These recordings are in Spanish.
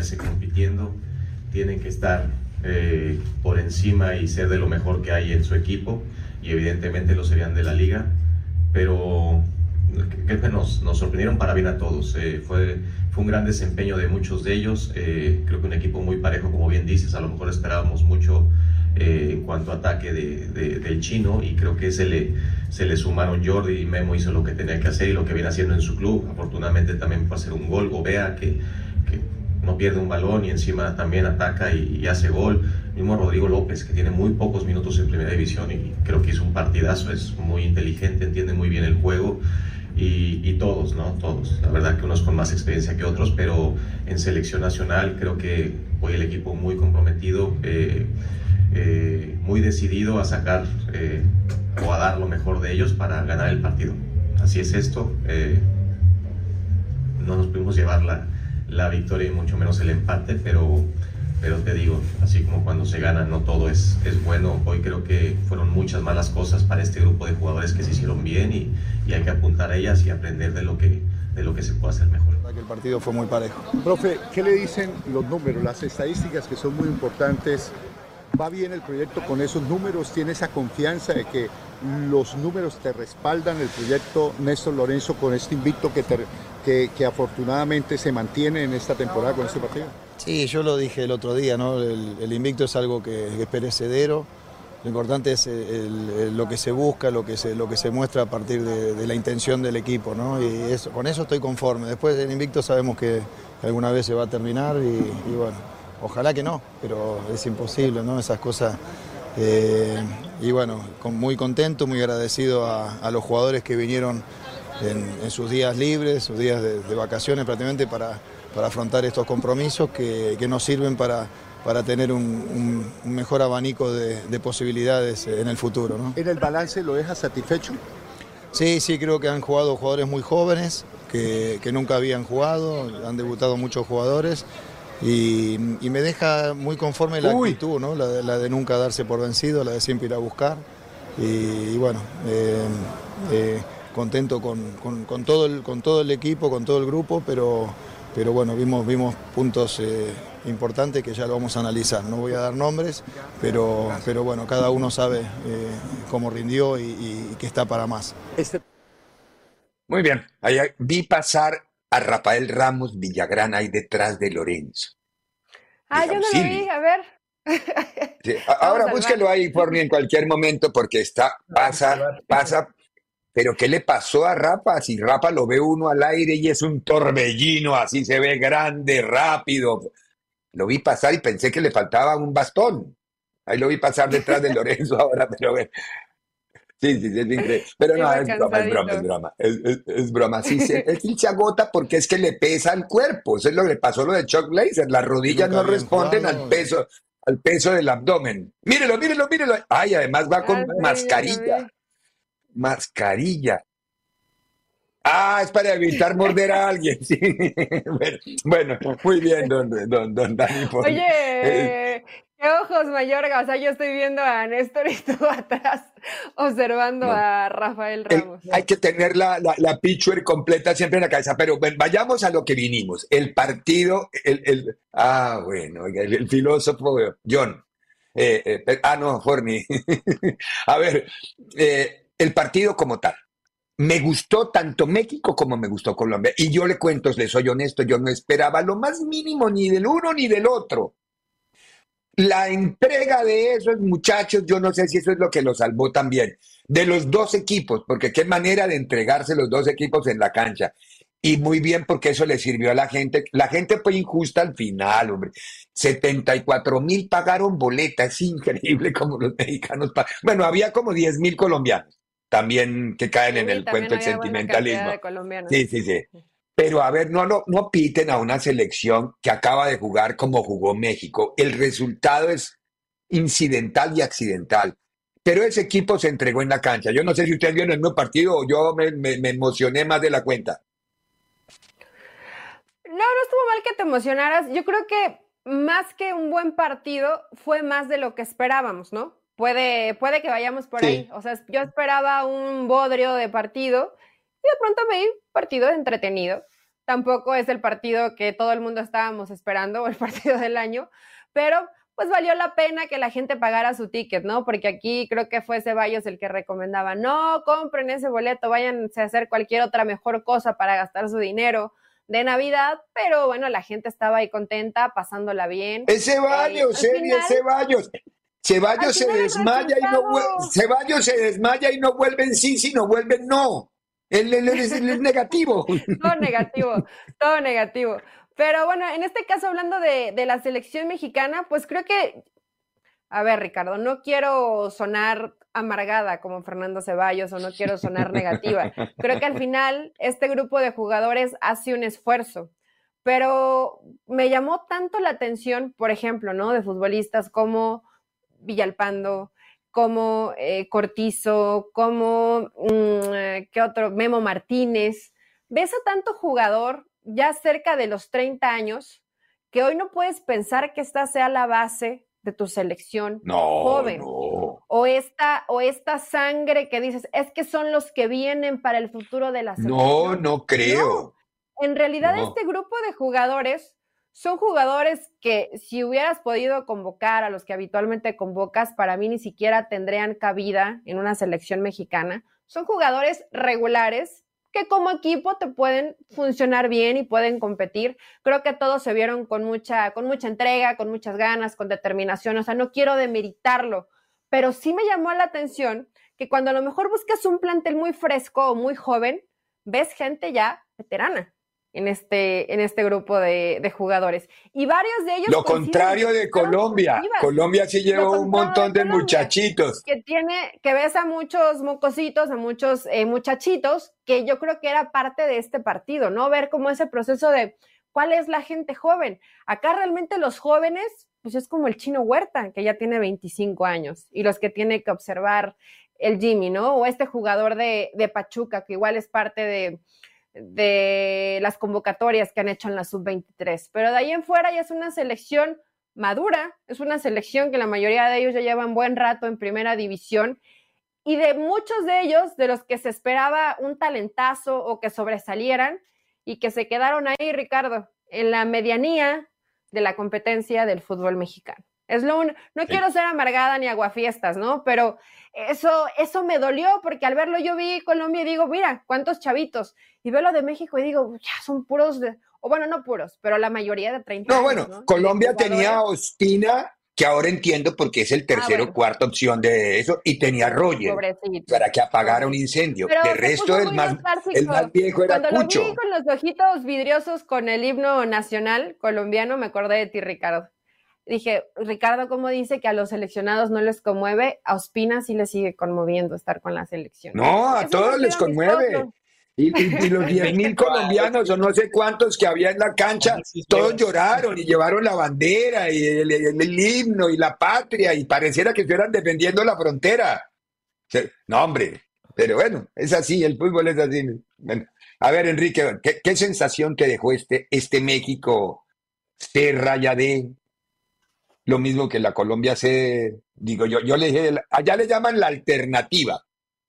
Mantenerse compitiendo, tienen que estar eh, por encima y ser de lo mejor que hay en su equipo y evidentemente lo serían de la liga, pero creo que nos, nos sorprendieron para bien a todos. Eh, fue, fue un gran desempeño de muchos de ellos, eh, creo que un equipo muy parejo, como bien dices, a lo mejor esperábamos mucho en cuanto a ataque de, del chino y creo que se le, se le sumaron Jordi y Memo hizo lo que tenía que hacer y lo que viene haciendo en su club. Afortunadamente también fue hacer un gol, Gobea, que, que no pierde un balón y encima también ataca y, hace gol. Mismo Rodrigo López, que tiene muy pocos minutos en primera división y creo que hizo un partidazo, es muy inteligente, entiende muy bien el juego. Y, todos, ¿no? Todos. La verdad que unos con más experiencia que otros, pero en selección nacional creo que hoy el equipo muy comprometido, eh, eh, muy decidido a sacar eh, o a dar lo mejor de ellos para ganar el partido. Así es esto. no nos pudimos llevar la, la victoria y mucho menos el empate, pero, pero te digo, así como cuando se gana, no todo es, es bueno. Hoy creo que fueron muchas malas cosas para este grupo de jugadores que se hicieron bien y, y hay que apuntar a ellas y aprender de lo que, de lo que se puede hacer mejor. El partido fue muy parejo. Profe, ¿qué le dicen los números, las estadísticas que son muy importantes? ¿Va bien el proyecto con esos números? ¿Tiene esa confianza de que los números te respaldan el proyecto Néstor Lorenzo con este invicto que, que, afortunadamente se mantiene en esta temporada con este partido? Sí, yo lo dije el otro día, ¿no? el, invicto es algo que, es perecedero. Lo importante es lo que se busca, lo que se, lo que se muestra a partir de, la intención del equipo, ¿no? Y eso, con eso estoy conforme. Después el invicto sabemos que alguna vez se va a terminar y, bueno, ojalá que no, pero es imposible, ¿no? Esas cosas eh, y bueno, muy contento, muy agradecido a, los jugadores que vinieron en, sus días libres, sus días de, vacaciones prácticamente para, para, afrontar estos compromisos que, nos sirven para, para tener un, mejor abanico de, posibilidades en el futuro. ¿En el balance lo deja satisfecho? Sí, sí, creo que han jugado jugadores muy jóvenes, que, que nunca habían jugado, han debutado muchos jugadores y, me deja muy conforme la actitud, ¿no? la, de, nunca darse por vencido, la de siempre ir a buscar. Y, bueno, eh, eh, contento con, todo el, con todo el equipo, con todo el grupo, pero, pero bueno, vimos, vimos puntos eh, importantes que ya lo vamos a analizar. No voy a dar nombres, pero, pero bueno, cada uno sabe cómo rindió y, y, que está para más. Muy bien, ahí vi pasar a Rafael Ramos Villagrán ahí detrás de Lorenzo. Ah, yo no lo vi, a ver. ahora búsquelo ahí por mí en cualquier momento porque está, pasa, pasa. Pero ¿qué le pasó a Rafa? Si Rafa lo ve uno al aire y es un torbellino, así se ve grande, rápido. Lo vi pasar y pensé que le faltaba un bastón. Ahí lo vi pasar detrás de Lorenzo ahora, pero Sí, sí, sí, es increíble. Pero no, es broma, es broma, es broma. Es, broma. Sí, sí, él se agota porque es que le pesa el cuerpo. Eso es lo que le pasó lo de Chuck Blazer. Las rodillas no responden al peso, al peso del abdomen. Mírelo, mírelo, mírelo. Ay, además va con mascarilla. Mascarilla. Ah, es para evitar morder a alguien, sí. Bueno, muy bien, don, don, don Dani. Oye, eh, qué ojos, Mayorga. O sea, yo estoy viendo a Néstor y tú atrás observando a Rafael Ramos. hay que tener la, la, picture completa siempre en la cabeza, pero vayamos a lo que vinimos. El partido, el, el ah, bueno, el, filósofo John. Eh, eh, ah, no, Forni. a ver, el partido como tal me gustó tanto México como me gustó Colombia. Y yo le cuento, le soy honesto, yo no esperaba lo más mínimo ni del uno ni del otro. La entrega de esos muchachos, yo no sé si eso es lo que lo salvó también, de los dos equipos, porque qué manera de entregarse los dos equipos en la cancha. Y muy bien porque eso le sirvió a la gente. La gente fue injusta al final, hombre. 74 mil pagaron boleta. Es increíble como los mexicanos. Bueno, había como 10 mil colombianos también que caen en el cuento del sentimentalismo. Sí, sí, sí. Pero a ver, no, no, no piten a una selección que acaba de jugar como jugó México. El resultado es incidental y accidental. Pero ese equipo se entregó en la cancha. Yo no sé si ustedes vieron el mismo partido o yo me, me emocioné más de la cuenta. No, no estuvo mal que te emocionaras. Yo creo que más que un buen partido, fue más de lo que esperábamos, ¿no? Puede, puede que vayamos por ahí. O sea, yo esperaba un bodrio de partido y de pronto me di partido entretenido. Tampoco es el partido que todo el mundo estábamos esperando o el partido del año, pero pues valió la pena que la gente pagara su ticket, ¿no? Porque aquí creo que fue Ceballos el que recomendaba, no compren ese boleto, váyanse a hacer cualquier otra mejor cosa para gastar su dinero de Navidad, pero bueno, la gente estaba ahí contenta, pasándola bien. Es Ceballos, eh, es Ceballos. Ceballos se desmaya y no vuelve, Ceballos se desmaya y no vuelve en sí, sino vuelve en no. Él, es, negativo. todo negativo, todo negativo. Pero bueno, en este caso, hablando de, de la selección mexicana, pues creo que, a ver, Ricardo, no quiero sonar amargada como Fernando Ceballos o no quiero sonar negativa. Creo que al final este grupo de jugadores hace un esfuerzo, pero me llamó tanto la atención, por ejemplo, ¿no? De futbolistas como Villalpando, como eh, Cortizo, como, mm, ¿qué otro? Memo Martínez. Ves a tanto jugador ya cerca de los 30 años que hoy no puedes pensar que esta sea la base de tu selección joven. O, esta, o esta sangre que dices, es que son los que vienen para el futuro de la selección. No, no creo. En realidad este grupo de jugadores son jugadores que si hubieras podido convocar a los que habitualmente convocas, para mí ni siquiera tendrían cabida en una selección mexicana. Son jugadores regulares que como equipo te pueden funcionar bien y pueden competir. Creo que todos se vieron con mucha, con mucha entrega, con muchas ganas, con determinación. O sea, no quiero demeritarlo, pero sí me llamó la atención que cuando a lo mejor buscas un plantel muy fresco o muy joven, ves gente ya veterana en este, en este grupo de, jugadores. Y varios de ellos... Lo contrario de Colombia. Colombia sí lleva un montón de, muchachitos. Que tiene, que ves a muchos mocositos, a muchos eh, muchachitos, que yo creo que era parte de este partido, ¿no? Ver cómo ese proceso de cuál es la gente joven. Acá realmente los jóvenes, pues es como el chino Huerta, que ya tiene 25 años, y los que tiene que observar el Jimmy, ¿no? O este jugador de, de Pachuca, que igual es parte de de las convocatorias que han hecho en la sub-23. Pero de ahí en fuera ya es una selección madura, es una selección que la mayoría de ellos ya llevan buen rato en primera división y de muchos de ellos, de los que se esperaba un talentazo o que sobresalieran y que se quedaron ahí, Ricardo, en la medianía de la competencia del fútbol mexicano. Es lo no quiero ser amargada ni aguafiestas, ¿no? Pero eso, eso me dolió porque al verlo yo vi Colombia y digo, mira, cuántos chavitos. Y veo lo de México y digo, ya son puros, de, o bueno, no puros, pero la mayoría de 30 No, bueno, Colombia tenía a Ospina, que ahora entiendo porque es el ah, tercero o cuarta opción de eso, y tenía a Roger para que apagara un incendio. de resto, el más, el más viejo era Cuando Cucho. Lo vi con los ojitos vidriosos con el himno nacional colombiano, me acordé de ti, Ricardo dije, Ricardo, ¿cómo dice que a los seleccionados no les conmueve? A Ospina sí le sigue conmoviendo estar con la selección. No, a todos les conmueve. Y, los 10 mil colombianos o no sé cuántos que había en la cancha, todos lloraron y llevaron la bandera y el, himno y la patria y pareciera que estuvieran defendiendo la frontera. No, hombre, pero bueno, es así, el fútbol es así. a ver, Enrique, ¿qué, sensación te dejó este, este México Serra de lo mismo que la Colombia se, digo yo, yo le dije, allá le llaman la alternativa,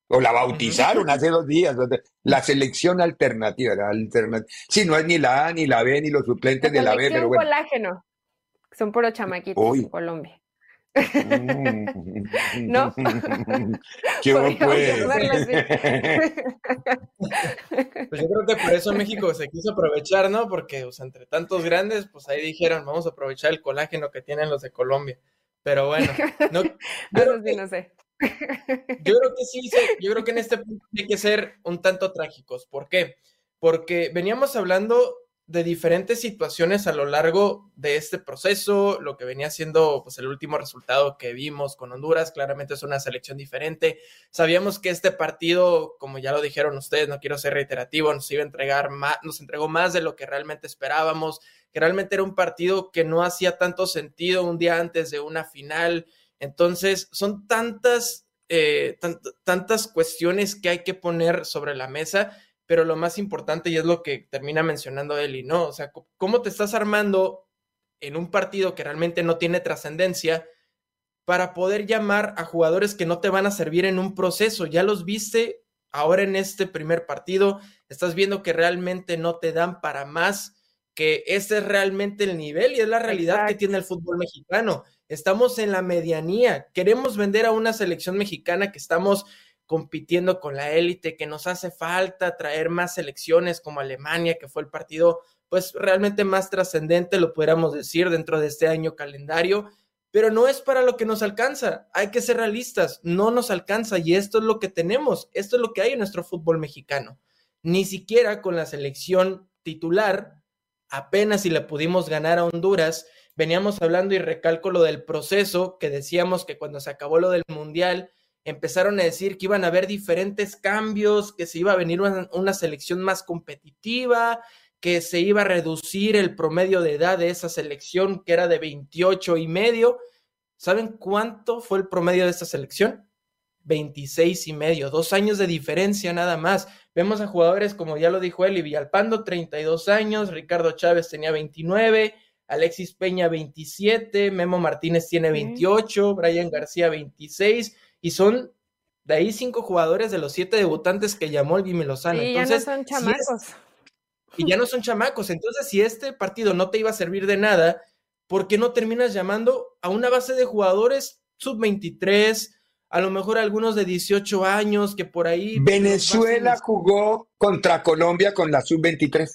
o la bautizaron hace dos días, la selección alternativa, la sí, no es ni la A, ni la B, ni los suplentes de la B, pero bueno. colágeno, son puros chamaquitos en Colombia. ¿No? ¿Qué pues? pues yo creo que por eso México se quiso aprovechar, ¿no? Porque entre tantos grandes, pues ahí dijeron, vamos a aprovechar el colágeno que tienen los de Colombia. Pero bueno, no, no sé. Yo creo que sí, yo creo que en este punto hay que ser un tanto trágicos. ¿Por qué? porque veníamos hablando de diferentes situaciones a lo largo de este proceso, lo que venía siendo pues el último resultado que vimos con Honduras, claramente es una selección diferente. Sabíamos que este partido, como ya lo dijeron ustedes, no quiero ser reiterativo, nos iba a entregar más, nos entregó más de lo que realmente esperábamos, que realmente era un partido que no hacía tanto sentido un día antes de una final. Entonces, son tantas eh, tantas cuestiones que hay que poner sobre la mesa pero lo más importante, y es lo que termina mencionando Eli, ¿no? O sea, ¿cómo te estás armando en un partido que realmente no tiene trascendencia para poder llamar a jugadores que no te van a servir en un proceso? Ya los viste ahora en este primer partido, estás viendo que realmente no te dan para más, que ese es realmente el nivel y es la realidad que tiene el fútbol mexicano. Estamos en la medianía, queremos vender a una selección mexicana que estamos compitiendo con la élite, que nos hace falta traer más selecciones como Alemania, que fue el partido pues realmente más trascendente, lo pudiéramos decir, dentro de este año calendario, pero no es para lo que nos alcanza, hay que ser realistas, no nos alcanza y esto es lo que tenemos, esto es lo que hay en nuestro fútbol mexicano. Ni siquiera con la selección titular, apenas si le pudimos ganar a Honduras, veníamos hablando y recalco lo del proceso, que decíamos que cuando se acabó lo del Mundial, empezaron a decir que iban a haber diferentes cambios, que se iba a venir una, selección más competitiva, que se iba a reducir el promedio de edad de esa selección, que era de 28 y medio. ¿Saben cuánto fue el promedio de esta selección? 26 y medio, dos años de diferencia nada más. Vemos a jugadores como ya lo dijo Eli Villalpando, 32 años, Ricardo Chávez tenía 29, Alexis Peña 27, Memo Martínez tiene 28, Brian García 26 y son de ahí cinco jugadores de los siete debutantes que llamó el Jimmy Lozano. Y ya no son chamacos. y ya no son chamacos. Entonces, si este partido no te iba a servir de nada, ¿por qué no terminas llamando a una base de jugadores sub-23, a lo mejor algunos de 18 años que por ahí... Venezuela jugó contra Colombia con la sub-23.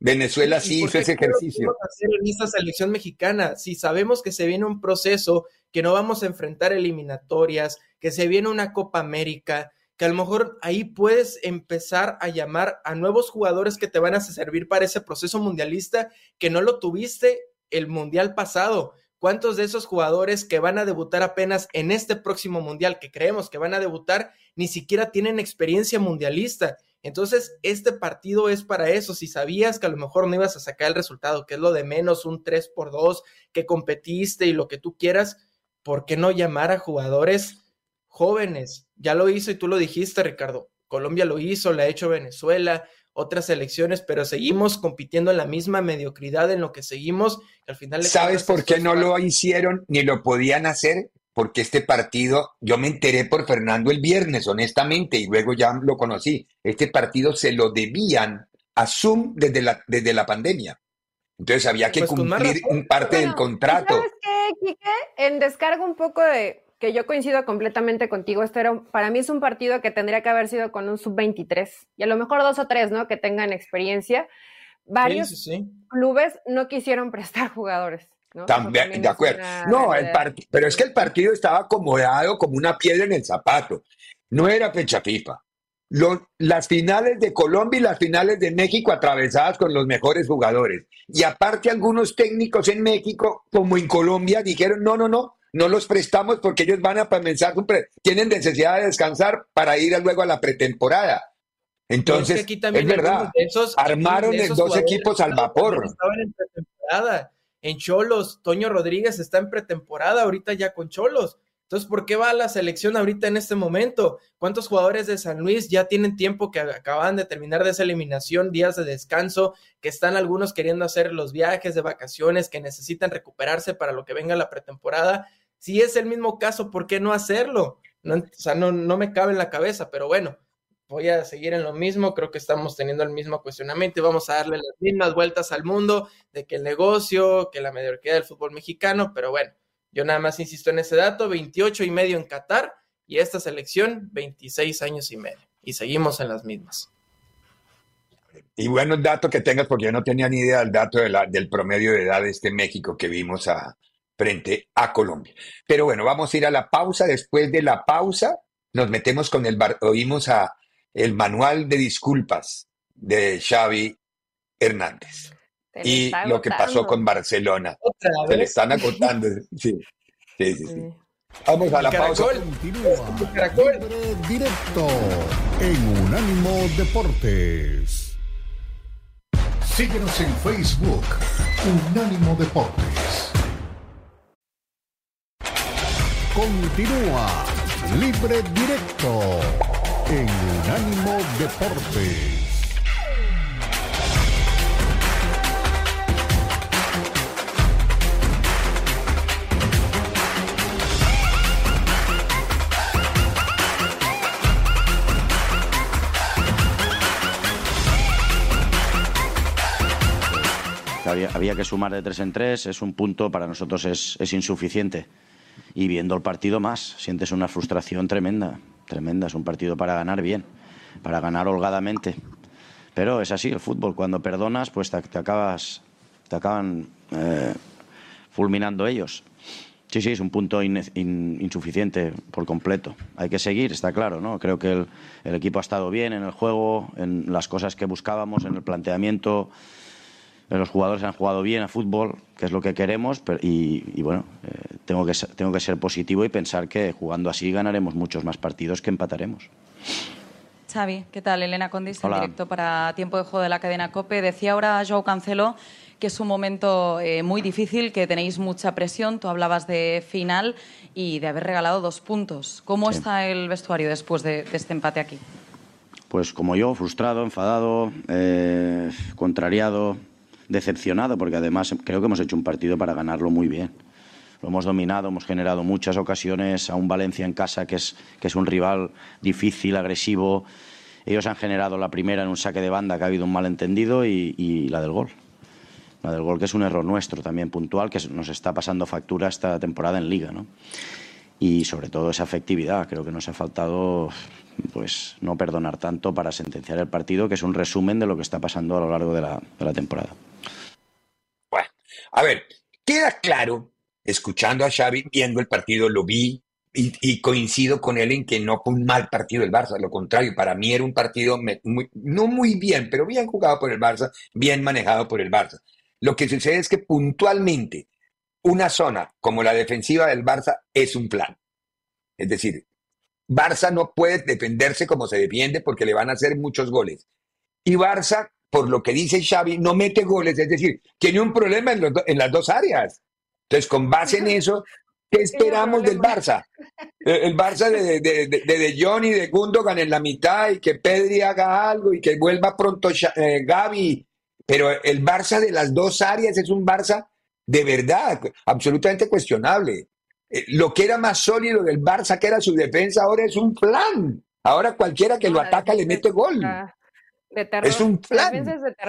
Venezuela sí hizo ese ejercicio. hacer en esta selección mexicana? Si sabemos que se viene un proceso, que no vamos a enfrentar eliminatorias, que se viene una Copa América, que a lo mejor ahí puedes empezar a llamar a nuevos jugadores que te van a servir para ese proceso mundialista que no lo tuviste el mundial pasado. ¿Cuántos de esos jugadores que van a debutar apenas en este próximo mundial, que creemos que van a debutar, ni siquiera tienen experiencia mundialista? Entonces, este partido es para eso. Si sabías que a lo mejor no ibas a sacar el resultado, que es lo de menos un 3 por 2, que competiste y lo que tú quieras, ¿por qué no llamar a jugadores jóvenes. Ya lo hizo y tú lo dijiste, Ricardo. Colombia lo hizo, la ha hecho Venezuela, otras elecciones, pero seguimos compitiendo en la misma mediocridad en lo que seguimos. al final ¿Sabes por qué no lo hicieron ni lo podían hacer? Porque este partido, yo me enteré por Fernando el viernes, honestamente, y luego ya lo conocí. Este partido se lo debían a Zoom desde la, desde la pandemia. Entonces había que pues cumplir un parte del contrato. ¿Sabes qué, Quique? En descargo un poco de que yo coincido completamente contigo. Esto era, para mí es un partido que tendría que haber sido con un sub-23 y a lo mejor dos o tres, ¿no? Que tengan experiencia. Varios clubes no quisieron prestar jugadores. ¿no? También, de acuerdo. No, el pero es que el partido estaba acomodado como una piedra en el zapato. No era fecha FIFA. las finales de Colombia y las finales de México atravesadas con los mejores jugadores. Y aparte algunos técnicos en México, como en Colombia, dijeron, no, no, no, no los prestamos porque ellos van a comenzar, tienen necesidad de descansar para ir luego a la pretemporada. Entonces, es, verdad, armaron dos equipos al vapor. Estaban en pretemporada. En Cholos, Toño Rodríguez está en pretemporada ahorita ya con Cholos. Entonces, ¿por qué va a la selección ahorita en este momento? ¿Cuántos jugadores de San Luis ya tienen tiempo que acaban de terminar de esa eliminación, días de descanso, que están algunos queriendo hacer los viajes de vacaciones, que necesitan recuperarse para lo que venga la pretemporada? Si es el mismo caso, ¿por qué no hacerlo? No, o sea, no, no me cabe en la cabeza, pero bueno, voy a seguir en lo mismo, creo que estamos teniendo el mismo cuestionamiento y vamos a darle las mismas vueltas al mundo de que el negocio, que la mediocridad del fútbol mexicano, pero bueno, yo nada más insisto en ese dato, 28 y medio en Qatar y esta selección 26 años y medio y seguimos en las mismas. Y bueno, el dato que tengas, porque yo no tenía ni idea del dato del promedio de edad de este México que vimos a, frente a Colombia. Pero bueno, vamos a ir a la pausa. Después de la pausa, nos metemos con el, oímos a el manual de disculpas de Xavi Hernández y lo que pasó con Barcelona. Se le están acotando. Sí, sí, sí. sí. Vamos a la pausa. Continúa. Directo en Unánimo Deportes. Síguenos en Facebook, Unánimo Deportes. Continúa Libre Directo en Unánimo Deportes. había, que sumar de tres en tres, es un punto, para nosotros es, insuficiente. Y viendo el partido más, sientes una frustración tremenda, tremenda. Es un partido para ganar bien, para ganar holgadamente. Pero es así el fútbol, cuando perdonas, pues te, acabas, te acaban eh, fulminando ellos. Sí, sí, es un punto insuficiente por completo. Hay que seguir, está claro, ¿no? Creo que el, el, equipo ha estado bien en el juego, en las cosas que buscábamos, en el planteamiento, los jugadores han jugado bien a fútbol, que es lo que queremos, y, bueno, eh, tengo, que, tengo que ser positivo y pensar que jugando así ganaremos muchos más partidos que empataremos. Xavi, ¿qué tal? Elena Condis, en directo para Tiempo de Juego de la cadena COPE. Decía ahora Joao Cancelo que es un momento eh, muy difícil, que tenéis mucha presión. Tú hablabas de final y de haber regalado dos puntos. ¿Cómo está el vestuario después de, este empate aquí? Pues como yo, frustrado, enfadado, eh, contrariado, decepcionado, porque además creo que hemos hecho un partido para ganarlo muy bien. Lo hemos dominado, hemos generado muchas ocasiones a un Valencia en casa que es, que es un rival difícil, agresivo. Ellos han generado la primera en un saque de banda que ha habido un malentendido y, y la del gol. La del gol que es un error nuestro también puntual que nos está pasando factura esta temporada en liga. ¿no? Y sobre todo esa efectividad. Creo que nos ha faltado pues no perdonar tanto para sentenciar el partido, que es un resumen de lo que está pasando a lo largo de la, de la temporada. A ver, queda claro, escuchando a Xavi, viendo el partido, lo vi y, coincido con él en que no fue un mal partido el Barça, lo contrario, para mí era un partido no muy bien, pero bien jugado por el Barça, bien manejado por el Barça. Lo que sucede es que puntualmente una zona como la defensiva del Barça es un plan. Es decir, Barça no puede defenderse como se defiende porque le van a hacer muchos goles. Y Barça por lo que dice Xavi, no mete goles, es decir, tiene un problema en, las dos áreas. Entonces, con base en eso, ¿qué esperamos del Barça? El, Barça de, de, de, de, John y de Gundogan en la mitad y que Pedri haga algo y que vuelva pronto eh, Gaby. Pero el Barça de las dos áreas es un Barça de verdad, absolutamente cuestionable. Eh, lo que era más sólido del Barça, que era su defensa, ahora es un plan. Ahora cualquiera que lo ataca le mete gol. Es un plan.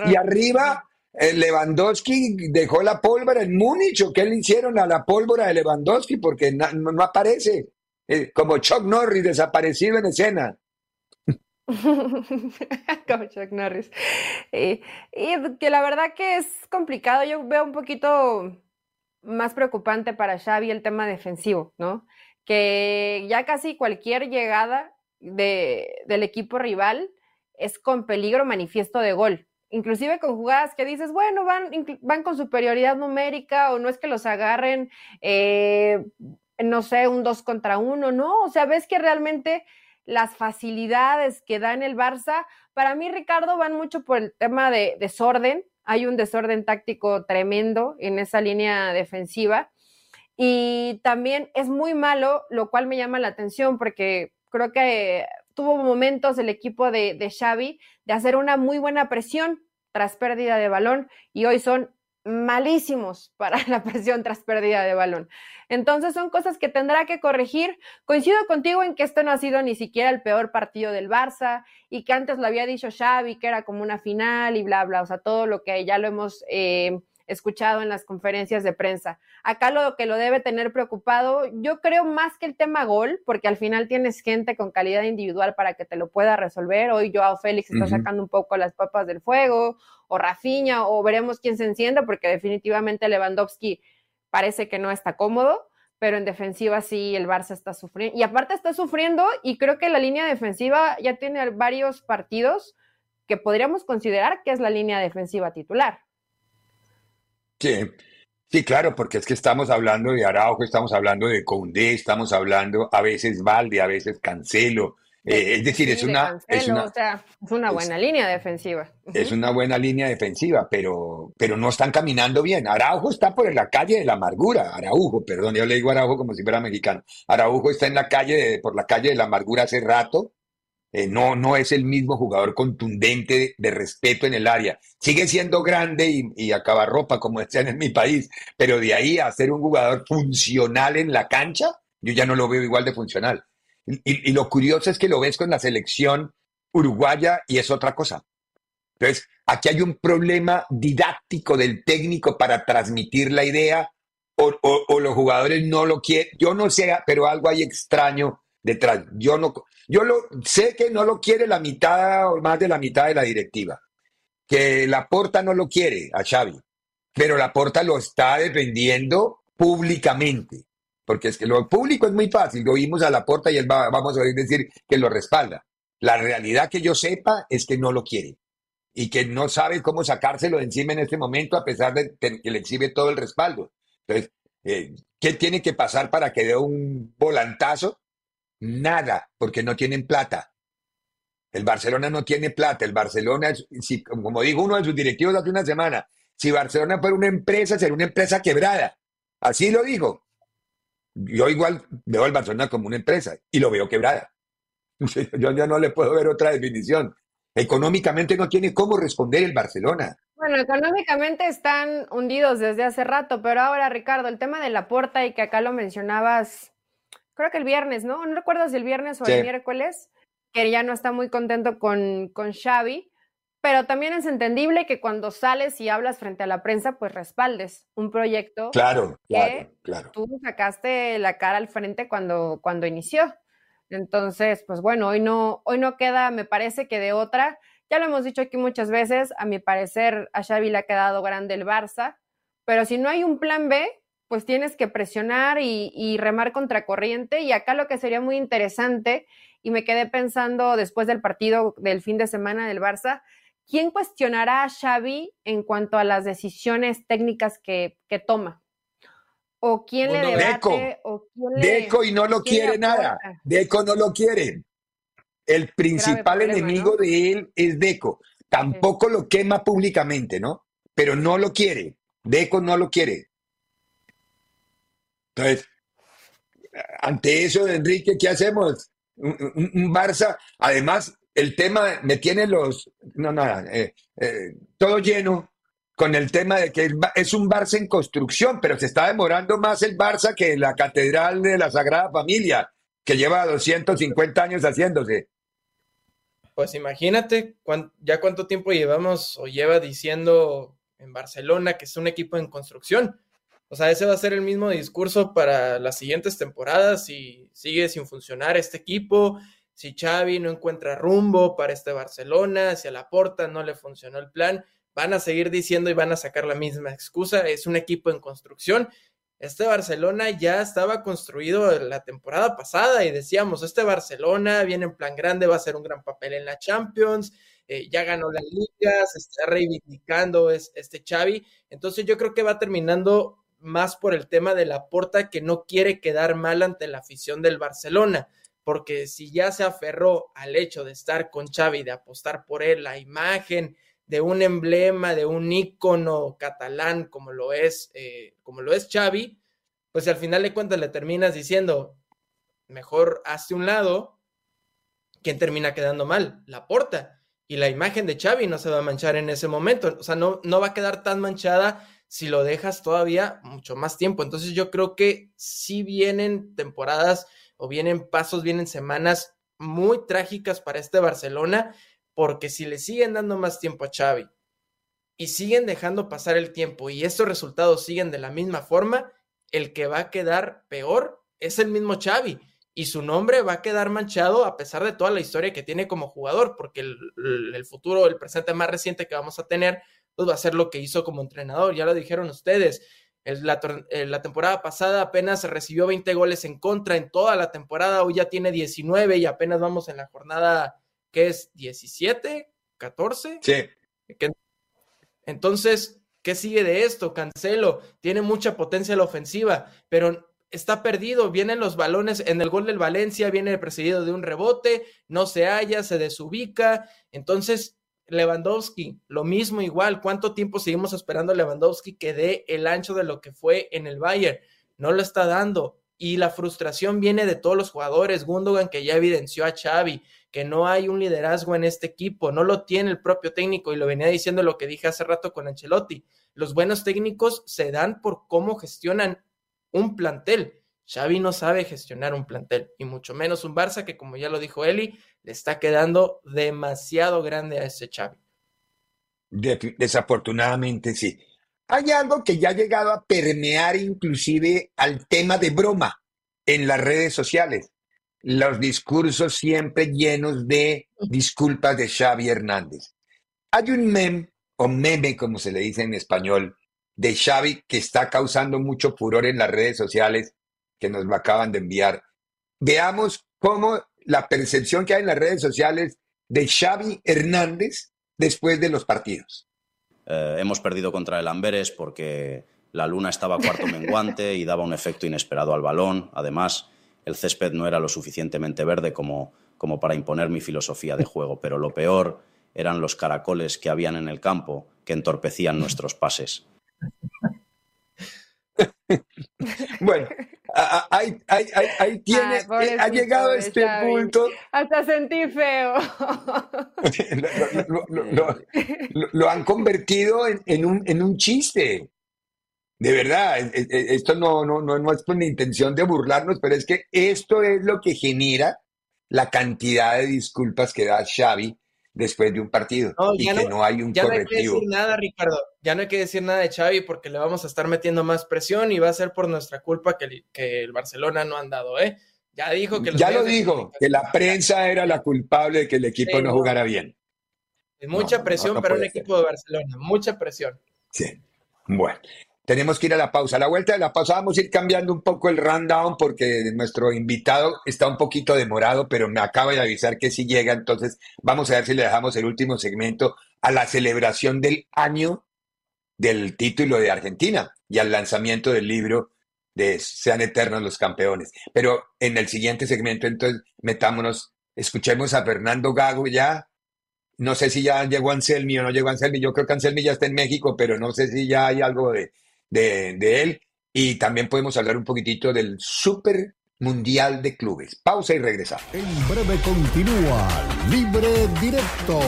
Y arriba, eh, Lewandowski dejó la pólvora en Múnich, ¿o qué le hicieron a la pólvora de Lewandowski? Porque no, aparece. Eh, como Chuck Norris desaparecido en escena. como Chuck Norris. y que la verdad que es complicado. Yo veo un poquito más preocupante para Xavi el tema defensivo, ¿no? Que ya casi cualquier llegada de, del equipo rival es con peligro manifiesto de gol. Inclusive con jugadas que dices, bueno, van, van con superioridad numérica o no es que los agarren, eh, no sé, un dos contra uno, ¿no? O sea, ves que realmente las facilidades que da en el Barça, para mí, Ricardo, van mucho por el tema de desorden. Hay un desorden táctico tremendo en esa línea defensiva. Y también es muy malo, lo cual me llama la atención porque creo que tuvo momentos el equipo de, de Xavi de hacer una muy buena presión tras pérdida de balón y hoy son malísimos para la presión tras pérdida de balón. Entonces son cosas que tendrá que corregir. Coincido contigo en que esto no ha sido ni siquiera el peor partido del Barça y que antes lo había dicho Xavi, que era como una final y bla, bla, o sea, todo lo que ya lo hemos eh, escuchado en las conferencias de prensa. Acá lo que lo debe tener preocupado, yo creo más que el tema gol, porque al final tienes gente con calidad individual para que te lo pueda resolver. Hoy Joao Félix está sacando un poco las papas del fuego, o Rafinha, o veremos quién se enciende, porque definitivamente Lewandowski parece que no está cómodo pero en defensiva sí el Barça está sufriendo. Y aparte está sufriendo y creo que la línea defensiva ya tiene varios partidos que podríamos considerar que es la línea defensiva titular. Sí, sí, claro, porque es que estamos hablando de Araujo, estamos hablando de Condé, estamos hablando a veces Valde, a veces Cancelo, eh, es decir, es, una, es, una, buena línea defensiva. Es una buena línea defensiva, pero, pero no están caminando bien. Araujo está por la calle de la amargura. Araujo, perdón, yo le digo Araujo como si fuera mexicano. Araujo está en la calle, por la calle de la amargura hace rato. Eh, no, no es el mismo jugador contundente de, respeto en el área. Sigue siendo grande y, y ropa, como decían en mi país, pero de ahí a ser un jugador funcional en la cancha, yo ya no lo veo igual de funcional. Y, lo curioso es que lo ves con la selección uruguaya y es otra cosa. Entonces, aquí hay un problema didáctico del técnico para transmitir la idea o, los jugadores no lo quieren. Yo no sé, pero algo hay extraño detrás. Yo no, yo lo sé que no lo quiere la mitad o más de la mitad de la directiva. Que la Porta no lo quiere a Xavi, pero la Porta lo está defendiendo públicamente porque es que lo público es muy fácil, lo oímos a la puerta y él va, vamos a decir que lo respalda. La realidad que yo sepa es que no lo quiere y que no sabe cómo sacárselo de encima en este momento a pesar de que le exhibe todo el respaldo. Entonces, eh, ¿qué tiene que pasar para que dé un volantazo? Nada, porque no tienen plata. El Barcelona no tiene plata. El Barcelona, si, como dijo uno de sus directivos hace una semana, si Barcelona fuera una empresa, sería una empresa quebrada. Así lo dijo yo igual veo al Barcelona como una empresa y lo veo quebrada. Yo ya no le puedo ver otra definición. Económicamente no tiene cómo responder el Barcelona. Bueno, económicamente están hundidos desde hace rato, pero ahora, Ricardo, el tema de la puerta y que acá lo mencionabas, creo que el viernes, ¿no? No recuerdo si el viernes o el miércoles, que ya no está muy contento con, con Xavi. Pero también es entendible que cuando sales y hablas frente a la prensa, pues respaldes un proyecto claro, que claro, tú sacaste la cara al frente cuando, cuando inició. Entonces, pues bueno, hoy no, hoy no queda, me parece que de otra. Ya lo hemos dicho aquí muchas veces, a mi parecer a Xavi le ha quedado grande el Barça, pero si no hay un plan B, pues tienes que presionar y, y remar contracorriente. Y acá lo que sería muy interesante, y me quedé pensando después del partido del fin de semana del Barça, ¿quién cuestionará a Xavi en cuanto a las decisiones técnicas que, toma? ¿O quién le debate? Deco. Deco y no lo quiere nada. Deco no lo quiere. El principal enemigo de él es Deco. Tampoco lo quema públicamente, ¿no? Pero no lo quiere. Deco no lo quiere. Entonces, ante eso, Enrique, ¿qué hacemos? un Barça, además, el tema me tiene los, no, nada, eh, eh, todo lleno con el tema de que es un Barça en construcción, pero se está demorando más el Barça que la Catedral de la Sagrada Familia, que lleva 250 años haciéndose. Pues imagínate ya cuánto tiempo llevamos o lleva diciendo en Barcelona que es un equipo en construcción. O sea, ese va a ser el mismo discurso para las siguientes temporadas si sigue sin funcionar este equipo, si Xavi no encuentra rumbo para este Barcelona, si a la porta no le funcionó el plan, van a seguir diciendo y van a sacar la misma excusa, es un equipo en construcción. Este Barcelona ya estaba construido la temporada pasada y decíamos, este Barcelona viene en plan grande, va a hacer un gran papel en la Champions, eh, ya ganó la liga, se está reivindicando este Xavi. Entonces yo creo que va terminando más por el tema de la porta que no quiere quedar mal ante la afición del Barcelona porque si ya se aferró al hecho de estar con Xavi, de apostar por él, la imagen de un emblema, de un ícono catalán como lo es, eh, como lo es Xavi, pues al final de cuentas le terminas diciendo, mejor hazte un lado, ¿quién termina quedando mal? La porta. Y la imagen de Xavi no se va a manchar en ese momento, o sea, no, no va a quedar tan manchada si lo dejas todavía mucho más tiempo. Entonces yo creo que sí vienen temporadas o vienen pasos, vienen semanas muy trágicas para este Barcelona, porque si le siguen dando más tiempo a Xavi y siguen dejando pasar el tiempo y estos resultados siguen de la misma forma, el que va a quedar peor es el mismo Xavi y su nombre va a quedar manchado a pesar de toda la historia que tiene como jugador, porque el, el futuro, el presente más reciente que vamos a tener, pues va a ser lo que hizo como entrenador, ya lo dijeron ustedes, la, eh, la, temporada pasada apenas recibió 20 goles en contra en toda la temporada, hoy ya tiene 19 y apenas vamos en la jornada que es 17, 14. Sí. Entonces, ¿qué sigue de esto? Cancelo, tiene mucha potencia la ofensiva, pero está perdido, vienen los balones en el gol del Valencia, viene precedido de un rebote, no se halla, se desubica, entonces Lewandowski, lo mismo igual, ¿cuánto tiempo seguimos esperando a Lewandowski que dé el ancho de lo que fue en el Bayern? No lo está dando y la frustración viene de todos los jugadores, Gundogan que ya evidenció a Xavi, que no hay un liderazgo en este equipo, no lo tiene el propio técnico y lo venía diciendo lo que dije hace rato con Ancelotti. Los buenos técnicos se dan por cómo gestionan un plantel. Xavi no sabe gestionar un plantel y mucho menos un Barça que como ya lo dijo Eli, le está quedando demasiado grande a ese Xavi. Desafortunadamente sí. Hay algo que ya ha llegado a permear inclusive al tema de broma en las redes sociales. Los discursos siempre llenos de disculpas de Xavi Hernández. Hay un meme, o meme como se le dice en español, de Xavi que está causando mucho furor en las redes sociales que nos lo acaban de enviar. Veamos cómo la percepción que hay en las redes sociales de Xavi Hernández después de los partidos. Eh, hemos perdido contra el Amberes porque la luna estaba cuarto menguante y daba un efecto inesperado al balón. Además, el césped no era lo suficientemente verde como, como para imponer mi filosofía de juego, pero lo peor eran los caracoles que habían en el campo que entorpecían nuestros pases. bueno, ahí, tiene, eh, ha llegado este punto. Hasta sentí feo. lo, han convertido en, un, en un chiste. De verdad, esto no, no, no, no es con la intención de burlarnos, pero es que esto es lo que genera la cantidad de disculpas que da Xavi después de un partido y que no, hay un ya correctivo. No hay que decir nada, Ricardo. Ya no hay que decir nada de Xavi porque le vamos a estar metiendo más presión y va a ser por nuestra culpa que, que el Barcelona no ha andado, ¿eh? Ya dijo que Ya lo dijo, que la prensa era la culpable de que el equipo no jugara bien. Mucha presión para un equipo de Barcelona, mucha presión. Sí. Bueno, tenemos que ir a la pausa. A la vuelta de la pausa vamos a ir cambiando un poco el rundown porque nuestro invitado está un poquito demorado, pero me acaba de avisar que sí llega. Entonces vamos a ver si le dejamos el último segmento a la celebración del año del título de Argentina y al lanzamiento del libro de Sean Eternos los Campeones. Pero en el siguiente segmento, entonces, metámonos, escuchemos a Fernando Gago ya. No sé si ya llegó Anselmi o no llegó Anselmi. Yo creo que Anselmi ya está en México, pero no sé si ya hay algo de, de, él y también podemos hablar un poquitito del Super Mundial de Clubes. Pausa y regresa. En breve continúa Libre Directo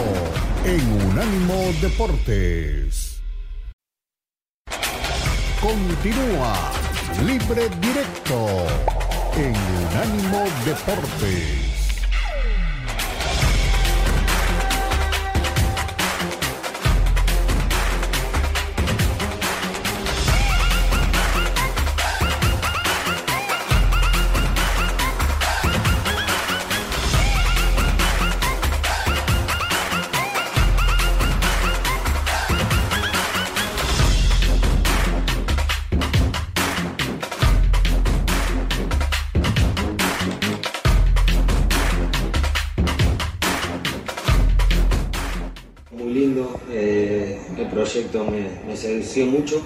en Unánimo Deportes. Continúa Libre Directo en Unánimo Deportes. Mucho.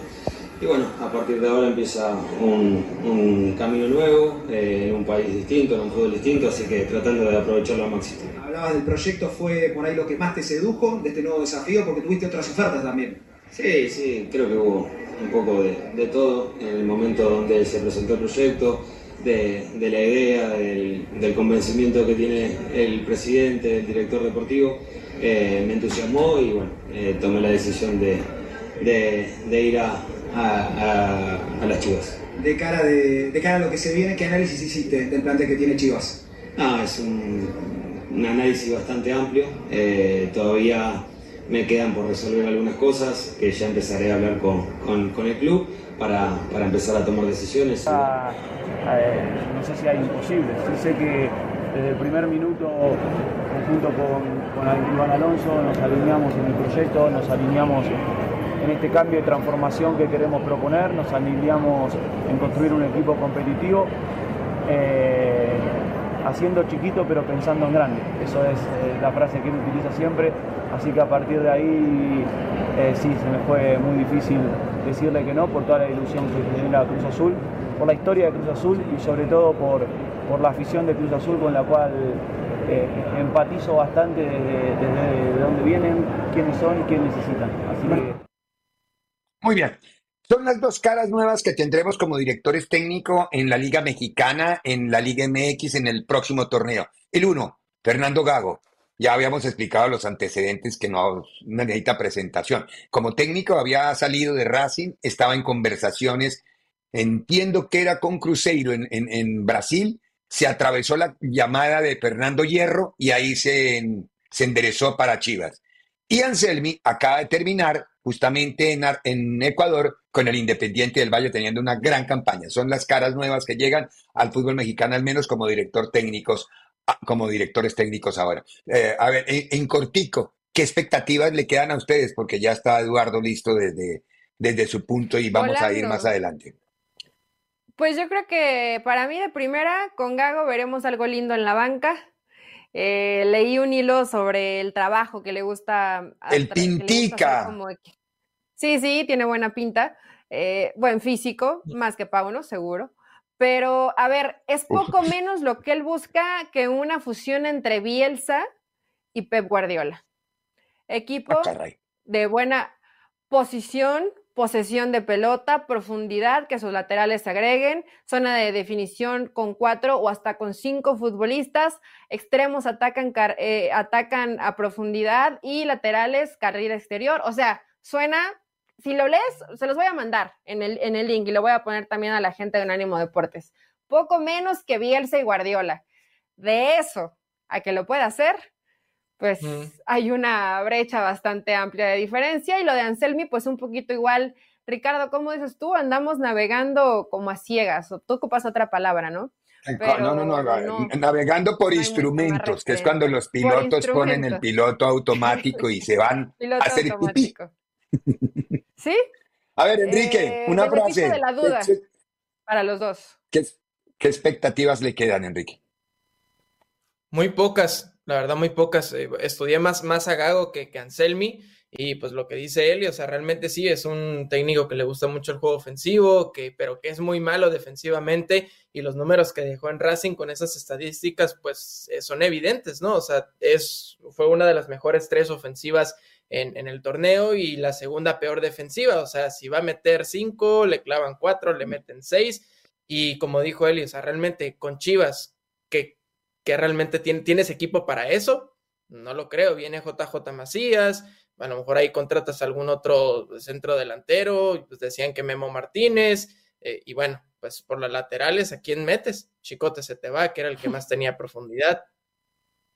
Y bueno, a partir de ahora empieza un, camino nuevo, eh, en un país distinto, en un fútbol distinto, así que tratando de aprovecharlo al máximo. Hablabas del proyecto, ¿fue por ahí lo que más te sedujo de este nuevo desafío? Porque tuviste otras ofertas también. Sí, sí, creo que hubo un poco de, todo en el momento donde se presentó el proyecto, de, la idea, del, convencimiento que tiene el presidente, el director deportivo. Eh, me entusiasmó y bueno, eh, tomé la decisión de, de, ir a, a, las Chivas. De cara, de, de, cara a lo que se viene, ¿qué análisis hiciste del plantel que tiene Chivas? Ah, es un, un análisis bastante amplio. Eh, todavía me quedan por resolver algunas cosas que ya empezaré a hablar con, con, con el club para, para, empezar a tomar decisiones. Ah, no sé si hay imposible, sí sé que desde el primer minuto, junto con, con Iván Alonso, nos alineamos en el proyecto, nos alineamos en este cambio de transformación que queremos proponer, nos alineamos en construir un equipo competitivo. Eh, haciendo chiquito pero pensando en grande. Eso es eh, la frase que él utiliza siempre, así que a partir de ahí eh, sí, se me fue muy difícil decirle que no por toda la ilusión que genera Cruz Azul, por la historia de Cruz Azul y sobre todo por, por la afición de Cruz Azul con la cual empatizo bastante desde, desde dónde vienen, quiénes son y qué necesitan. Así que... Muy bien. Son las dos caras nuevas que tendremos como directores técnicos en la Liga Mexicana, en la Liga MX, en el próximo torneo. El uno, Fernando Gago. Ya habíamos explicado los antecedentes que no, necesita presentación. Como técnico había salido de Racing, estaba en conversaciones, entiendo que era con Cruzeiro en, en, Brasil, se atravesó la llamada de Fernando Hierro y ahí se, se enderezó para Chivas. Y Anselmi acaba de terminar justamente en, en, Ecuador con el Independiente del Valle teniendo una gran campaña. Son las caras nuevas que llegan al fútbol mexicano, al menos como director técnicos, ah, como directores técnicos ahora. Eh, a ver, en, cortico, ¿qué expectativas le quedan a ustedes? Porque ya está Eduardo listo desde, desde su punto y vamos a ir más adelante. Pues yo creo que para mí de primera, con Gago veremos algo lindo en la banca eh, leí un hilo sobre el trabajo que le gusta. El pintica. Sí, sí, tiene buena pinta. Eh, buen físico, más que Pauno, seguro. Pero, a ver, es poco menos lo que él busca que una fusión entre Bielsa y Pep Guardiola. Equipo ah, de buena posición, posesión de pelota, profundidad, que sus laterales se agreguen, zona de definición con cuatro o hasta con cinco futbolistas, extremos atacan, eh, atacan a profundidad y laterales carrera exterior. O sea, suena, si lo lees, se los voy a mandar en el, en el link y lo voy a poner también a la gente de Unánimo Deportes. Poco menos que Bielsa y Guardiola. De eso a que lo pueda hacer, pues hay una brecha bastante amplia de diferencia. Y lo de Anselmi, pues un poquito igual. Ricardo, ¿cómo dices tú? Andamos navegando como a ciegas, o tú ocupas otra palabra, ¿no? no, no, no, navegando por instrumentos, que es cuando los pilotos ponen el piloto automático y se van a hacer pipí. ¿Sí? A ver, Enrique, eh, una frase. De la duda para los dos. ¿Qué, ¿Qué expectativas le quedan, Enrique? Muy pocas la verdad muy pocas. Eh, estudié más, más a Gago que, que Anselmi y pues lo que dice él, o sea, realmente sí, es un técnico que le gusta mucho el juego ofensivo, que, pero que es muy malo defensivamente y los números que dejó en Racing con esas estadísticas pues eh, son evidentes, ¿no? O sea, es, fue una de las mejores tres ofensivas en, en, el torneo y la segunda peor defensiva, o sea, si va a meter cinco, le clavan cuatro, le meten seis y como dijo él, o sea, realmente con Chivas, que que realmente tiene, tienes equipo para eso. No lo creo. Viene JJ Macías, a lo mejor ahí contratas algún otro centro delantero, pues decían que Memo Martínez, eh, y bueno, pues por las laterales, ¿a quién metes? Chicote se te va, que era el que más tenía profundidad,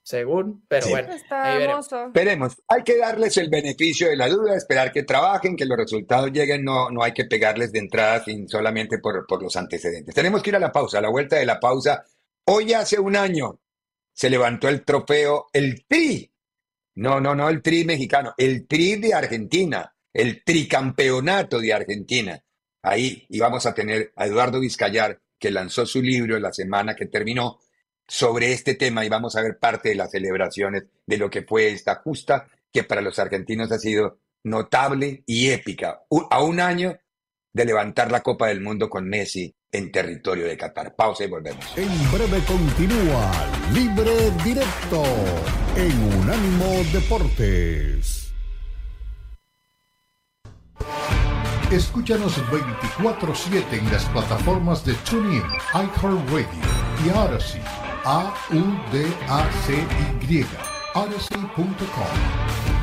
según, pero bueno, ahí Esperemos, hay que darles el beneficio de la duda, esperar que trabajen, que los resultados lleguen, no, no hay que pegarles de entrada sin solamente por, por los antecedentes. Tenemos que ir a la pausa, a la vuelta de la pausa Hoy hace un año se levantó el trofeo, el TRI. No, no, no el TRI mexicano, el TRI de Argentina, el tricampeonato de Argentina. Ahí íbamos a tener a Eduardo Vizcayar, que lanzó su libro la semana que terminó sobre este tema y vamos a ver parte de las celebraciones de lo que fue esta justa, que para los argentinos ha sido notable y épica. A un año de levantar la Copa del Mundo con Messi en territorio de Qatar. Pausa y volvemos. En breve continúa Libre Directo en Unánimo Deportes. Escúchanos 24-7 en las plataformas de TuneIn, iHeartRadio y Odyssey. A-U-D-A-C-Y. Odyssey.com.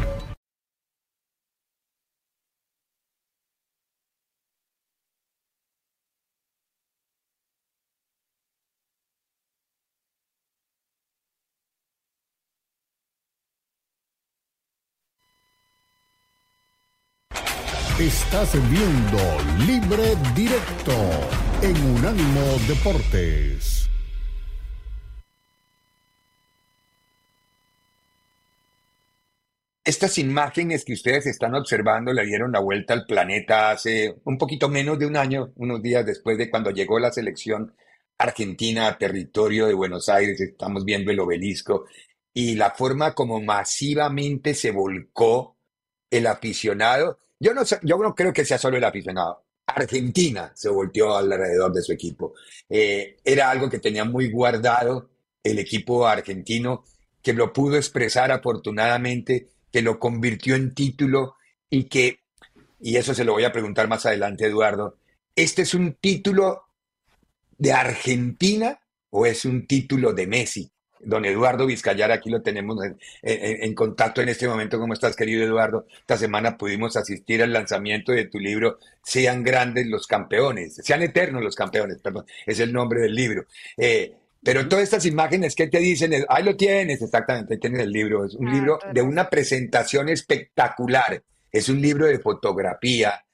Estás viendo Libre Directo en Unánimo Deportes. Estas imágenes que ustedes están observando le dieron la vuelta al planeta hace un poquito menos de un año, unos días después de cuando llegó la selección Argentina, territorio de Buenos Aires, estamos viendo el obelisco, y la forma como masivamente se volcó el aficionado. Yo no, yo no creo que sea solo el aficionado. Argentina se volteó alrededor de su equipo. Eh, era algo que tenía muy guardado el equipo argentino, que lo pudo expresar afortunadamente, que lo convirtió en título y que, y eso se lo voy a preguntar más adelante, Eduardo, ¿este es un título de Argentina o es un título de Messi? Don Eduardo Vizcayar, aquí lo tenemos en, contacto en este momento. ¿Cómo estás, querido Eduardo? Esta semana pudimos asistir al lanzamiento de tu libro, Sean grandes los campeones, sean eternos los campeones, perdón, es el nombre del libro. Eh, pero todas estas imágenes que te dicen, ahí lo tienes, exactamente, ahí tienes el libro. Es un ah, libro de una presentación espectacular. Es un libro de fotografía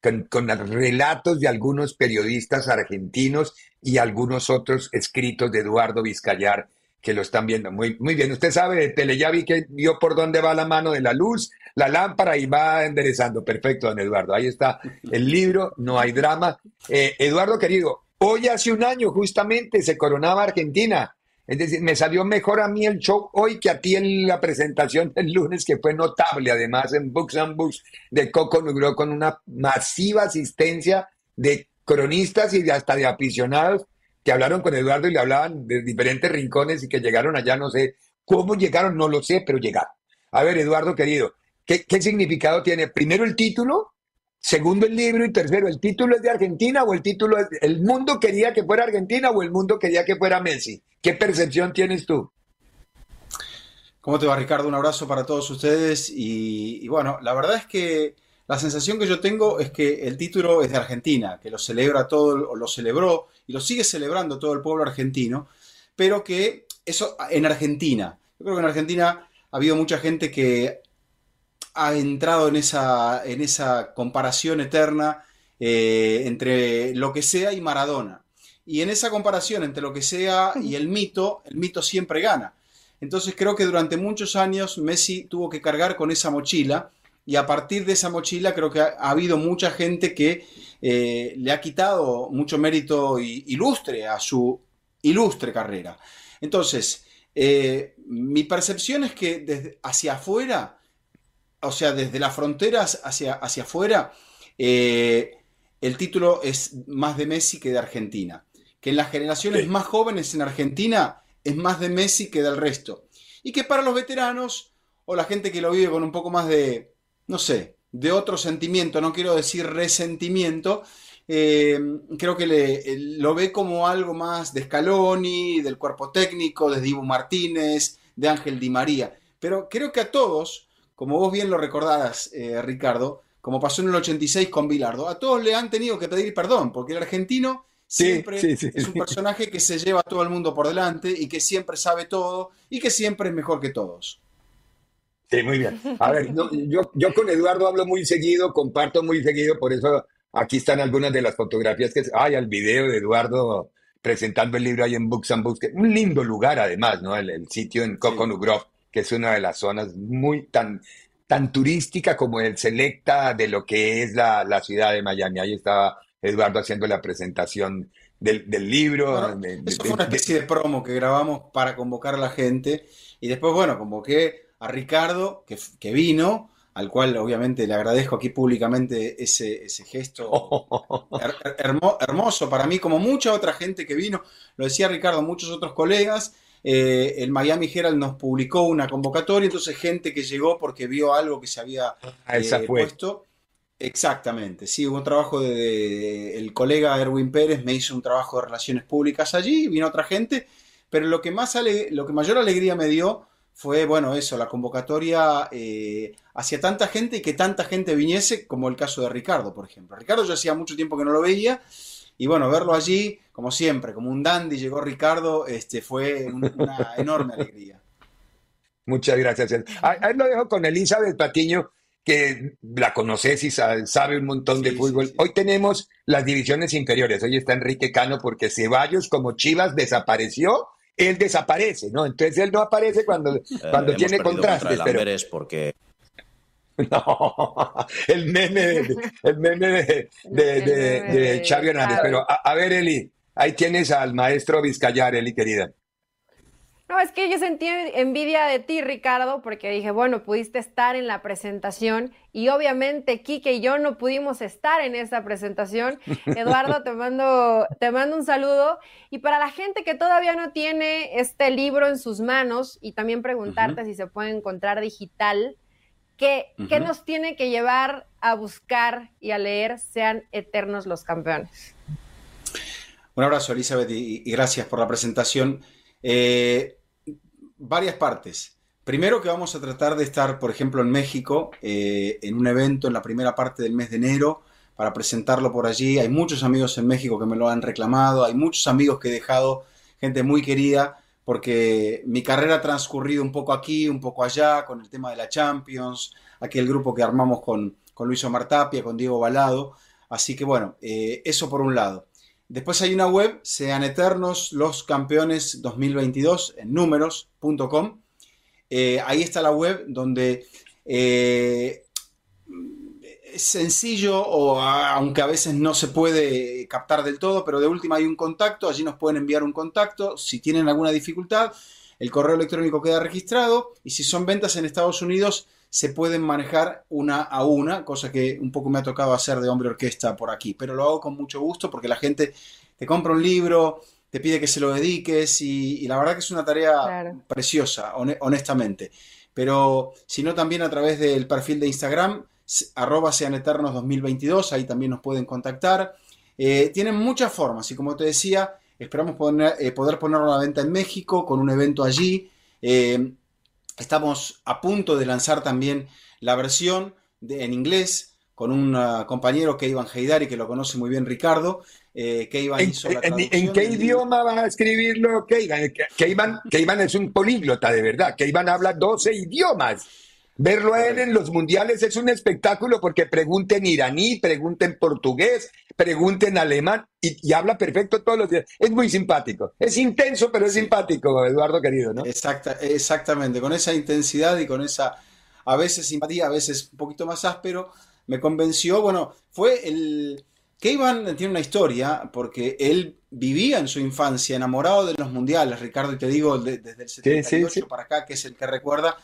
con, con, relatos de algunos periodistas argentinos y algunos otros escritos de Eduardo Vizcayar que lo están viendo. Muy, muy bien. Usted sabe de tele, ya vi que vio por dónde va la mano de la luz, la lámpara y va enderezando. Perfecto, don Eduardo. Ahí está el libro, no hay drama. Eh, Eduardo, querido, hoy hace un año justamente se coronaba Argentina. Es decir, me salió mejor a mí el show hoy que a ti en la presentación del lunes, que fue notable, además en Books and Books de Coco Nugro, con una masiva asistencia de cronistas y hasta de aficionados que hablaron con Eduardo y le hablaban de diferentes rincones y que llegaron allá, no sé cómo llegaron, no lo sé, pero llegaron. A ver, Eduardo querido, ¿qué, significado tiene? Primero el título, segundo el libro y tercero, ¿el título es de Argentina o el título es, el mundo quería que fuera Argentina o el mundo quería que fuera Messi? ¿Qué percepción tienes tú? ¿Cómo te va, Ricardo? Un abrazo para todos ustedes. y bueno, la verdad es que la sensación que yo tengo es que el título es de Argentina, que lo celebra todo, o lo celebró y lo sigue celebrando todo el pueblo argentino, pero que eso en Argentina. Yo creo que en Argentina ha habido mucha gente que ha entrado en esa, en esa comparación eterna eh, entre lo que sea y Maradona. Y en esa comparación entre lo que sea y el mito, el mito siempre gana. Entonces creo que durante muchos años Messi tuvo que cargar con esa mochila y a partir de esa mochila creo que ha, habido mucha gente que eh, le ha quitado mucho mérito ilustre a su ilustre carrera. Entonces, eh, mi percepción es que desde hacia afuera, o sea, desde las fronteras hacia, hacia afuera, eh, el título es más de Messi que de Argentina. Que en las generaciones más jóvenes en Argentina es más de Messi que del resto. Y que para los veteranos o la gente que lo vive con un poco más de, no sé, de otro sentimiento, no quiero decir resentimiento, eh, creo que le, lo ve como algo más de Scaloni, del cuerpo técnico, de Dibu Martínez, de Ángel Di María. Pero creo que a todos, como vos bien lo recordás, eh, Ricardo, como pasó en el 86 con Bilardo, a todos le han tenido que pedir perdón, porque el argentino siempre es un personaje que se lleva a todo el mundo por delante y que siempre sabe todo y que siempre es mejor que todos. Sí, muy bien. A ver, yo, yo con Eduardo hablo muy seguido, comparto muy seguido, por eso aquí están algunas de las fotografías que hay al video de Eduardo presentando el libro ahí en Books and Books, un lindo lugar además, ¿no? El, sitio en Coconut Grove, que es una de las zonas muy tan, tan turística como el selecta de lo que es la, la ciudad de Miami. Ahí estaba Eduardo haciendo la presentación del, del libro. eso fue una especie de promo que grabamos para convocar a la gente y después, bueno, convoqué a Ricardo, que, vino, al cual obviamente le agradezco aquí públicamente ese, gesto hermoso para mí, como mucha otra gente que vino, lo decía Ricardo, muchos otros colegas. Eh, el Miami Herald nos publicó una convocatoria, entonces gente que llegó porque vio algo que se había ah, eh, puesto. Exactamente, sí, hubo un trabajo de, el colega Erwin Pérez me hizo un trabajo de relaciones públicas allí, vino otra gente, pero lo que más lo que mayor alegría me dio fue, bueno, eso, la convocatoria eh, hacia tanta gente y que tanta gente viniese, como el caso de Ricardo, por ejemplo. Ricardo yo hacía mucho tiempo que no lo veía, y bueno, verlo allí, como siempre, como un dandy, llegó Ricardo, este, fue una enorme alegría. Muchas gracias. Ahí lo dejo con Elizabeth Patiño, que la conoces y sabe, un montón de fútbol. Hoy tenemos las divisiones inferiores. Hoy está Enrique Cano porque Ceballos, como Chivas, desapareció él desaparece, ¿no? Entonces él no aparece cuando, eh, cuando tiene contrastes. pero... porque... No, el meme, de, el meme de, de, Xavi Hernández. Pero a, ver, Eli, ahí tienes al maestro Vizcayarelli, querida. No, es que yo sentí envidia de ti, Ricardo, porque dije, bueno, pudiste estar en la presentación y obviamente Kike y yo no pudimos estar en esa presentación. Eduardo, te mando, te mando un saludo. Y para la gente que todavía no tiene este libro en sus manos y también preguntarte si se puede encontrar digital, ¿qué, ¿qué nos tiene que llevar a buscar y a leer Sean Eternos los Campeones? Un abrazo, Elizabeth, y, gracias por la presentación. Eh, varias partes. Primero que vamos a tratar de estar, por ejemplo, en México, eh, en un evento en la primera parte del mes de enero, para presentarlo por allí. Hay muchos amigos en México que me lo han reclamado, hay muchos amigos que he dejado, gente muy querida, porque mi carrera ha transcurrido un poco aquí, un poco allá, con el tema de la Champions, aquel grupo que armamos con, con Luis Omar Tapia, con Diego Balado. Así que bueno, eh, eso por un lado. Después hay una web, sean eternos los campeones 2022 en números.com. Eh, ahí está la web donde eh, es sencillo, o aunque a veces no se puede captar del todo, pero de última hay un contacto, allí nos pueden enviar un contacto. Si tienen alguna dificultad, el correo electrónico queda registrado y si son ventas en Estados Unidos, se pueden manejar una a una, cosa que un poco me ha tocado hacer de hombre orquesta por aquí, pero lo hago con mucho gusto porque la gente te compra un libro, te pide que se lo dediques y, la verdad que es una tarea preciosa, honestamente. Pero si no, también a través del perfil de Instagram, arroba sean eternos 2022, ahí también nos pueden contactar. Eh, tienen muchas formas y como te decía, esperamos eh, poder ponerlo a la venta en México con un evento allí. Eh, Estamos a punto de lanzar también la versión en inglés con un uh, compañero que Iván Heidari, que lo conoce muy bien Ricardo, eh, que Iván ¿En, hizo la ¿En, qué idioma van a escribirlo Keivan? Keivan es un políglota, de verdad. Keivan habla 12 idiomas. Verlo a él en los mundiales es un espectáculo porque pregunten iraní, pregunten portugués, pregunten alemán y, habla perfecto todos los días. Es muy simpático. Es intenso, pero es simpático, Eduardo querido, ¿no? Exacta, exactamente. Con esa intensidad y con esa, a veces simpatía, a veces un poquito más áspero, me convenció. Bueno, fue el. Que Iván tiene una historia porque él vivía en su infancia enamorado de los mundiales, Ricardo, y te digo desde el 78 para acá, que es el que recuerda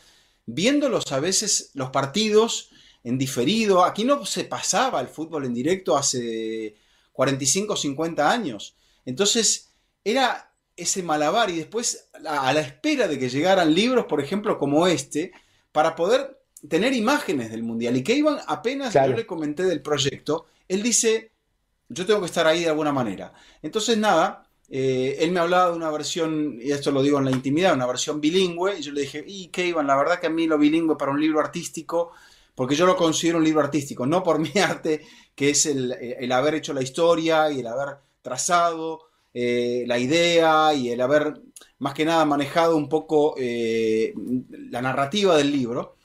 viéndolos a veces los partidos en diferido. Aquí no se pasaba el fútbol en directo hace 45 o 50 años. Entonces era ese malabar y después a, la espera de que llegaran libros, por ejemplo, como este, para poder tener imágenes del Mundial. Y que iban apenas yo le comenté del proyecto, él dice, yo tengo que estar ahí de alguna manera. Entonces nada, eh, él me hablaba de una versión, y esto lo digo en la intimidad, una versión bilingüe, y yo le dije, y Iván, la verdad que a mí lo bilingüe para un libro artístico, porque yo lo considero un libro artístico, no por mi arte, que es el, haber hecho la historia y el haber trazado eh, la idea y el haber, más que nada, manejado un poco eh, la narrativa del libro,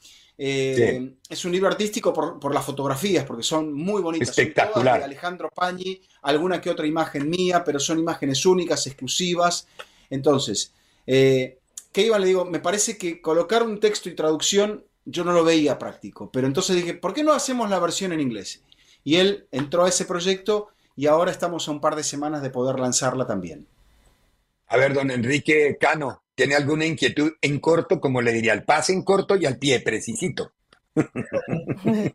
eh, es un libro artístico por, las fotografías, porque son muy bonitas. Espectacular. de Alejandro Pañi, alguna que otra imagen mía, pero son imágenes únicas, exclusivas. Entonces, eh, ¿qué iba? Le digo, me parece que colocar un texto y traducción yo no lo veía práctico, pero entonces dije, ¿por qué no hacemos la versión en inglés? Y él entró a ese proyecto y ahora estamos a un par de semanas de poder lanzarla también. A ver, don Enrique Cano, tiene alguna inquietud en corto, como le diría, al pase en corto y al pie precisito.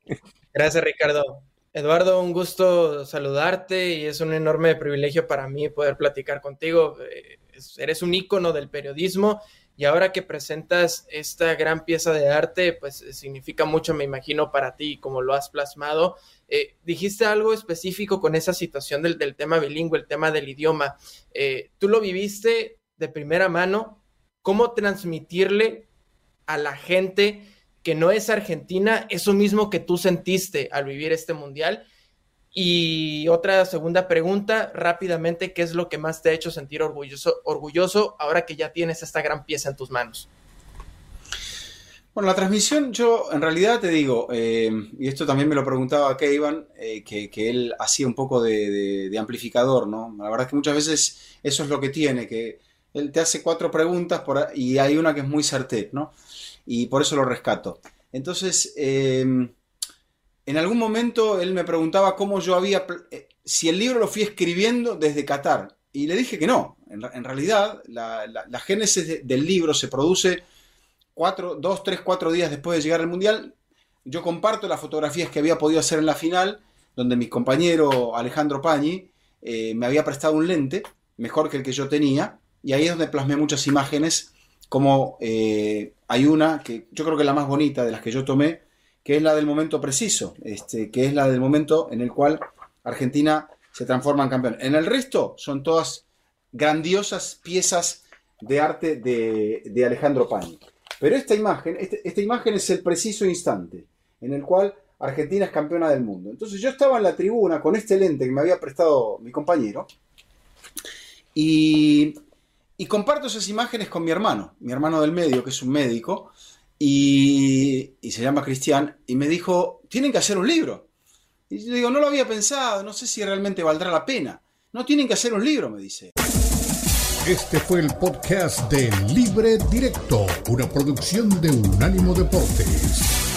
Gracias, Ricardo. Eduardo, un gusto saludarte y es un enorme privilegio para mí poder platicar contigo. Eh, eres un ícono del periodismo y ahora que presentas esta gran pieza de arte, pues significa mucho, me imagino, para ti, como lo has plasmado. Eh, dijiste algo específico con esa situación del, tema bilingüe, el tema del idioma. Eh, tú lo viviste de primera mano, cómo transmitirle a la gente que no es argentina eso mismo que tú sentiste al vivir este mundial. Y otra segunda pregunta, rápidamente, ¿qué es lo que más te ha hecho sentir orgulloso, orgulloso ahora que ya tienes esta gran pieza en tus manos? Bueno, la transmisión, yo en realidad te digo, eh, y esto también me lo preguntaba Keivan, eh, que, que, él hacía un poco de, de, amplificador, ¿no? La verdad es que muchas veces eso es lo que tiene, que él te hace cuatro preguntas y hay una que es muy certera, ¿no? Y por eso lo rescato. Entonces, em, en algún momento él me preguntaba cómo yo había, eh, si el libro lo fui escribiendo desde Qatar. Y le dije que no. En, realidad, la, génesis del libro se produce cuatro, dos, tres, cuatro días después de llegar al Mundial. Yo comparto las fotografías que había podido hacer en la final, donde mi compañero Alejandro Pañi eh, me había prestado un lente, mejor que el que yo tenía, y ahí es donde plasmé muchas imágenes, como eh, hay una que yo creo que es la más bonita de las que yo tomé, que es la del momento preciso, este, que es la del momento en el cual Argentina se transforma en campeón. En el resto son todas grandiosas piezas de arte de, Alejandro Pañi. Pero esta imagen, este, esta imagen es el preciso instante en el cual Argentina es campeona del mundo. Entonces yo estaba en la tribuna con este lente que me había prestado mi compañero y, y comparto esas imágenes con mi hermano, mi hermano del medio, que es un médico, y, se llama Cristian, y me dijo, tienen que hacer un libro. Y yo digo, no lo había pensado, no sé si realmente valdrá la pena. No tienen que hacer un libro, me dice. Este fue el podcast de Libre Directo, una producción de Unánimo Deportes.